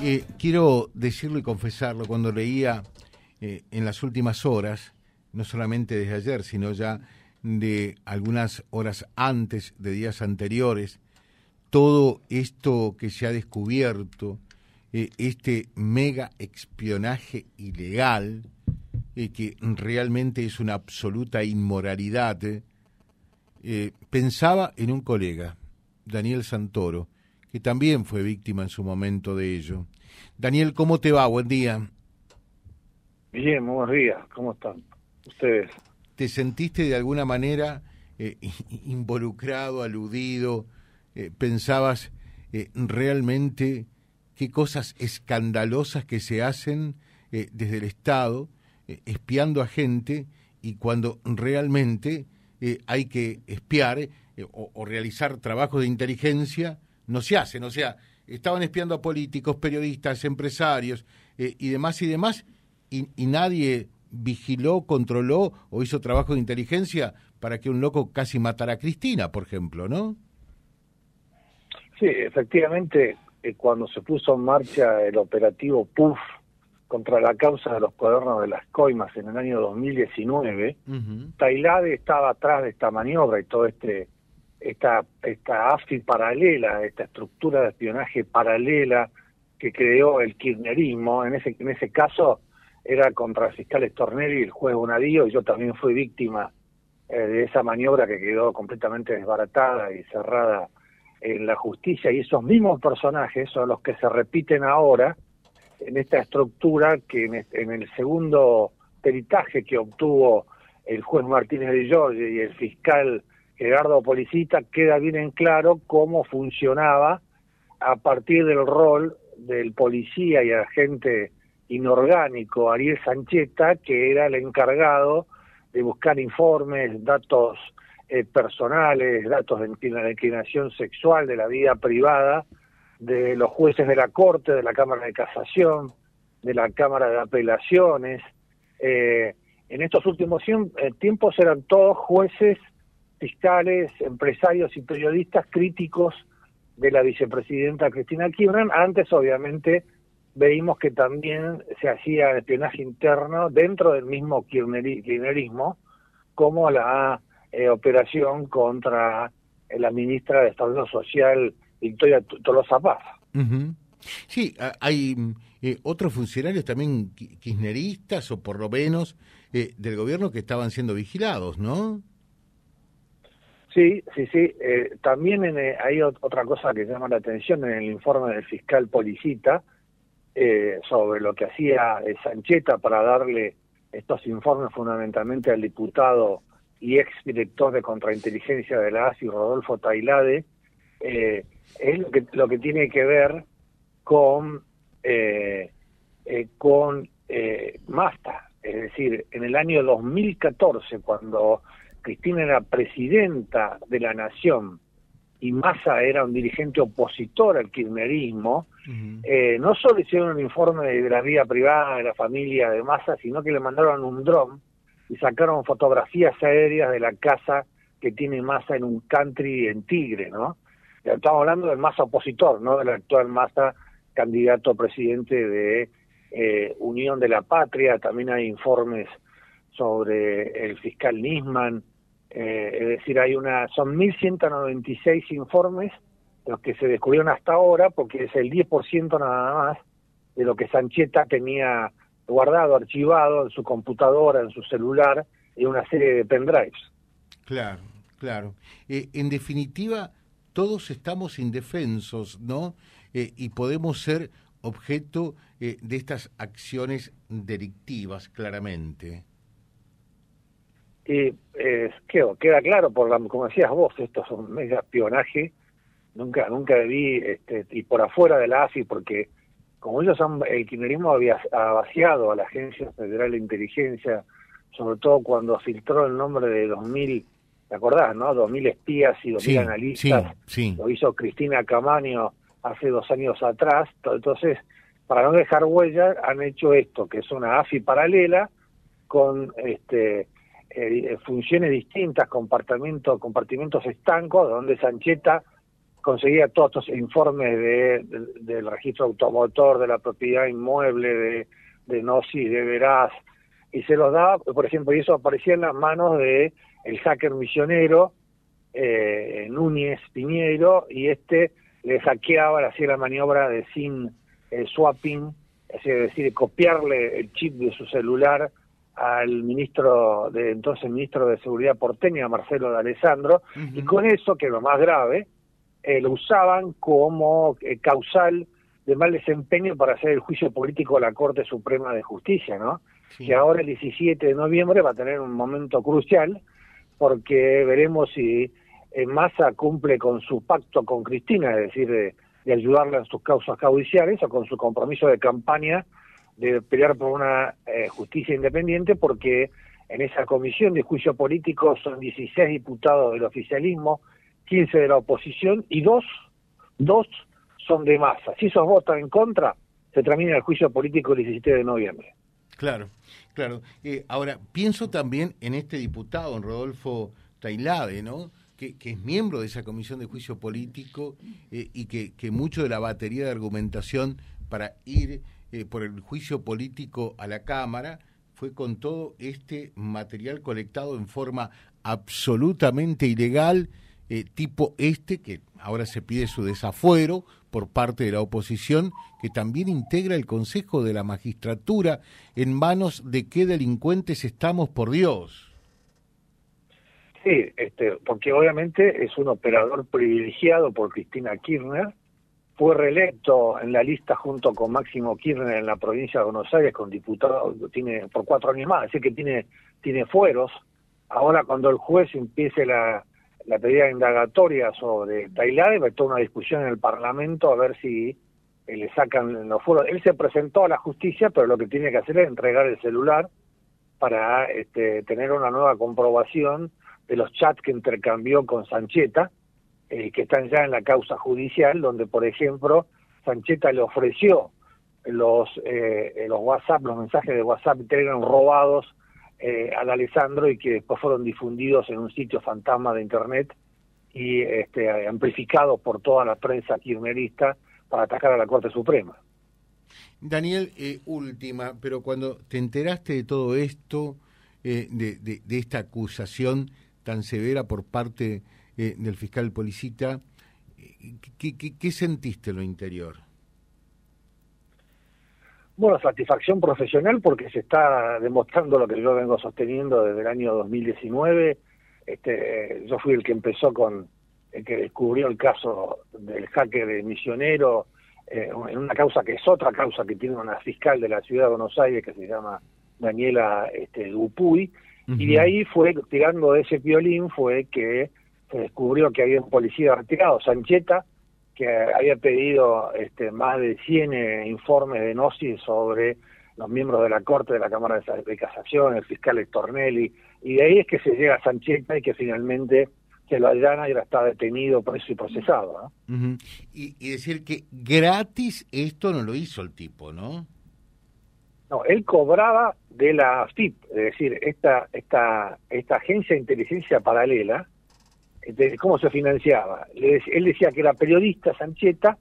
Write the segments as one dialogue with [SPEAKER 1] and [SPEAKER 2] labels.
[SPEAKER 1] Eh, quiero decirlo y confesarlo, cuando leía eh, en las últimas horas, no solamente desde ayer, sino ya de algunas horas antes, de días anteriores, todo esto que se ha descubierto, eh, este mega espionaje ilegal, eh, que realmente es una absoluta inmoralidad, pensaba en un colega, Daniel Santoro, que también fue víctima en su momento de ello. Daniel, ¿cómo te va? Buen día.
[SPEAKER 2] Bien, buenos días. ¿Cómo están ustedes?
[SPEAKER 1] ¿Te sentiste de alguna manera involucrado, aludido? ¿Pensabas realmente qué cosas escandalosas que se hacen desde el Estado? Eh, espiando a gente y cuando realmente eh, hay que espiar eh, o, realizar trabajos de inteligencia, no se hacen. O sea, estaban espiando a políticos, periodistas, empresarios y demás y demás, y, y, nadie vigiló, controló o hizo trabajo de inteligencia para que un loco casi matara a Cristina, por ejemplo, ¿no?
[SPEAKER 2] Sí, efectivamente, cuando se puso en marcha el operativo PUF, contra la causa de los cuadernos de las coimas en el año 2019, uh Tailade estaba atrás de esta maniobra y todo este esta esta AFI paralela, esta estructura de espionaje paralela que creó el kirchnerismo, en ese en ese caso era contra el fiscal Stornelli y el juez Bonadío, y yo también fui víctima eh, de esa maniobra que quedó completamente desbaratada y cerrada en la justicia, y esos mismos personajes son los que se repiten ahora, en esta estructura que en, el segundo peritaje que obtuvo el juez Martínez de Giorgi y el fiscal Gerardo Policita queda bien en claro cómo funcionaba a partir del rol del policía y agente inorgánico Ariel Sancheta, que era el encargado de buscar informes, datos eh, personales, datos de inclinación sexual, de la vida privada de los jueces de la Corte, de la Cámara de Casación, de la Cámara de Apelaciones. Eh, en estos últimos eh, tiempos eran todos jueces, fiscales, empresarios y periodistas críticos de la vicepresidenta Cristina Kirchner. Antes, obviamente, veíamos que también se hacía espionaje interno dentro del mismo kirchnerismo, como la eh, operación contra la ministra de Estado Social Victoria Tolosa Paz.
[SPEAKER 1] Sí, hay eh, otros funcionarios también kirchneristas o por lo menos eh, del gobierno que estaban siendo vigilados, ¿no?
[SPEAKER 2] Sí, sí, sí. Eh, también hay otra cosa que llama la atención en el informe del fiscal Policita sobre lo que hacía Sancheta para darle estos informes fundamentalmente al diputado y ex director de contrainteligencia de la ASI, Rodolfo Tailade, eh, es lo que, lo que tiene que ver con, eh, eh, con eh, Masta. Es decir, en el año 2014, cuando Cristina era presidenta de la Nación y Massa era un dirigente opositor al kirchnerismo, no solo hicieron un informe de la vida privada de la familia de Massa, sino que le mandaron un dron y sacaron fotografías aéreas de la casa que tiene Massa en un country en Tigre, ¿no? Estamos hablando del Massa opositor, no del actual Massa candidato a presidente de eh, Unión de la Patria. También hay informes sobre el fiscal Nisman. Eh, es decir, hay una son 1.196 informes los que se descubrieron hasta ahora, porque es el 10% nada más de lo que Sancheta tenía guardado, archivado en su computadora, en su celular, en una serie de pendrives.
[SPEAKER 1] Claro, claro. Eh, en definitiva, todos estamos indefensos, ¿no? Eh, y podemos ser objeto eh, de estas acciones delictivas, claramente.
[SPEAKER 2] Y eh, queda, claro, por la, como decías vos, esto es un mega espionaje. Nunca, nunca vi, este, y por afuera de la AFI, porque como ellos han, el kirchnerismo había ha vaciado a la Agencia Federal de Inteligencia, sobre todo cuando filtró el nombre de 2000 ¿te acordás, no? 2.000 espías y 2.000 analistas, lo hizo Cristina Camaño hace dos años atrás, entonces, para no dejar huella, han hecho esto, que es una AFI paralela, con este eh, funciones distintas, compartimentos, compartimentos estancos, donde Sancheta conseguía todos estos informes de, del registro automotor, de la propiedad inmueble, de, de Gnosis, de Veraz, y se los daba, por ejemplo, y eso aparecía en las manos de el hacker misionero eh, Núñez Piñeiro, y este le hackeaba, le hacía la maniobra de sin eh, swapping, es decir, copiarle el chip de su celular al ministro de entonces ministro de Seguridad porteña, Marcelo de Alessandro, y con eso, que es lo más grave, eh, lo usaban como eh, causal de mal desempeño para hacer el juicio político a la Corte Suprema de Justicia, ¿no? Que ahora el 17 de noviembre va a tener un momento crucial porque veremos si eh, Massa cumple con su pacto con Cristina, es decir, de, de ayudarla en sus causas judiciales o con su compromiso de campaña de pelear por una eh, justicia independiente porque en esa comisión de juicio político son 16 diputados del oficialismo, 15 de la oposición y dos, dos son de masa. Si esos votan en contra, se termina el juicio político el 17 de noviembre.
[SPEAKER 1] Claro, claro. Eh, ahora, pienso también en este diputado, en Rodolfo Tailade, ¿no? Que, es miembro de esa comisión de juicio político eh, y que, que mucho de la batería de argumentación para ir eh, por el juicio político a la Cámara fue con todo este material colectado en forma absolutamente ilegal, eh, tipo este, que ahora se pide su desafuero por parte de la oposición, que también integra el Consejo de la Magistratura, en manos de qué delincuentes estamos, por Dios.
[SPEAKER 2] Sí, este, porque obviamente es un operador privilegiado por Cristina Kirchner, fue reelecto en la lista junto con Máximo Kirchner en la provincia de Buenos Aires con diputado, tiene por cuatro años más, así que tiene, tiene fueros. Ahora cuando el juez empiece la, la pedida indagatoria sobre Tailade, va a toda una discusión en el Parlamento a ver si eh, le sacan los fueros. Él se presentó a la justicia, pero lo que tiene que hacer es entregar el celular para este, tener una nueva comprobación de los chats que intercambió con Sancheta, eh, que están ya en la causa judicial, donde, por ejemplo, Sancheta le ofreció los, eh, los WhatsApp, los mensajes de WhatsApp que eran robados eh, al Alessandro y que después fueron difundidos en un sitio fantasma de Internet y este, amplificados por toda la prensa kirchnerista para atacar a la Corte Suprema.
[SPEAKER 1] Daniel, última, pero cuando te enteraste de todo esto, de, de, de, esta acusación tan severa por parte eh, del fiscal Policita. ¿Qué, qué, sentiste en lo interior?
[SPEAKER 2] Bueno, satisfacción profesional porque se está demostrando lo que yo vengo sosteniendo desde el año 2019. Este, yo fui el que empezó con, el que descubrió el caso del jaque de misionero, eh, en una causa que es otra causa que tiene una fiscal de la ciudad de Buenos Aires que se llama Daniela este, Dupuy, y de ahí fue, tirando de ese violín, fue que se descubrió que había un policía retirado, Sancheta, que había pedido este, más de 100 eh, informes de Gnosis sobre los miembros de la Corte de la Cámara de Casación, el fiscal Estornelli, y de ahí es que se llega a Sancheta y que finalmente se lo allana y ahora está detenido, preso y procesado.
[SPEAKER 1] y, y, decir que gratis esto no lo hizo el tipo, ¿no?
[SPEAKER 2] No, él cobraba de la FIP, es decir, esta, esta, esta agencia de inteligencia paralela, cómo se financiaba. él decía que era periodista, Sancheta,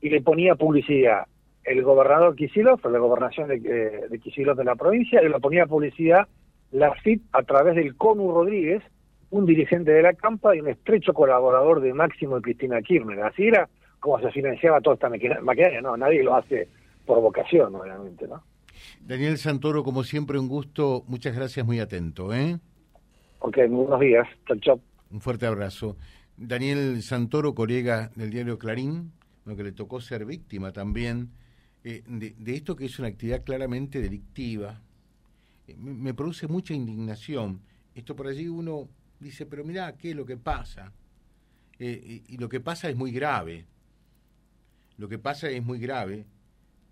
[SPEAKER 2] y le ponía publicidad. El gobernador Kisilov, la gobernación de, de Kisilov de la provincia, le ponía publicidad la FIP a través del CONU Rodríguez, un dirigente de la Campa y un estrecho colaborador de Máximo y Cristina Kirchner. Así era como se financiaba toda esta maquinaria. No, nadie lo hace por vocación, obviamente, ¿no?
[SPEAKER 1] Daniel Santoro, como siempre, un gusto. Muchas gracias, muy atento. ¿eh?
[SPEAKER 2] Ok, buenos días. Chau, chau.
[SPEAKER 1] Un fuerte abrazo. Daniel Santoro, colega del diario Clarín, lo que le tocó ser víctima también eh, de, esto que es una actividad claramente delictiva. Eh, me, produce mucha indignación. Esto por allí uno dice, pero mira, ¿qué es lo que pasa? Eh, y, y lo que pasa es muy grave. Lo que pasa es muy grave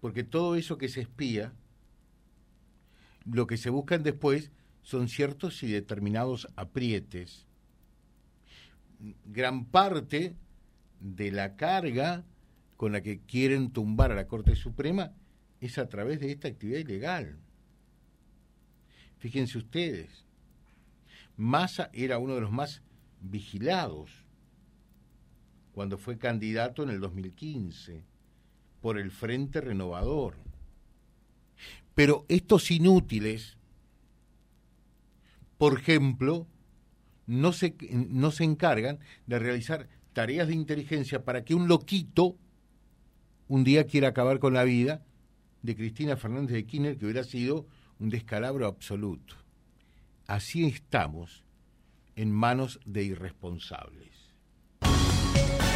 [SPEAKER 1] porque todo eso que se espía, lo que se buscan después son ciertos y determinados aprietes gran parte de la carga con la que quieren tumbar a la Corte Suprema es a través de esta actividad ilegal. Fíjense ustedes, Massa era uno de los más vigilados cuando fue candidato en el 2015 por el Frente Renovador. Pero estos inútiles, por ejemplo, no se, no se encargan de realizar tareas de inteligencia para que un loquito un día quiera acabar con la vida de Cristina Fernández de Kirchner, que hubiera sido un descalabro absoluto. Así estamos en manos de irresponsables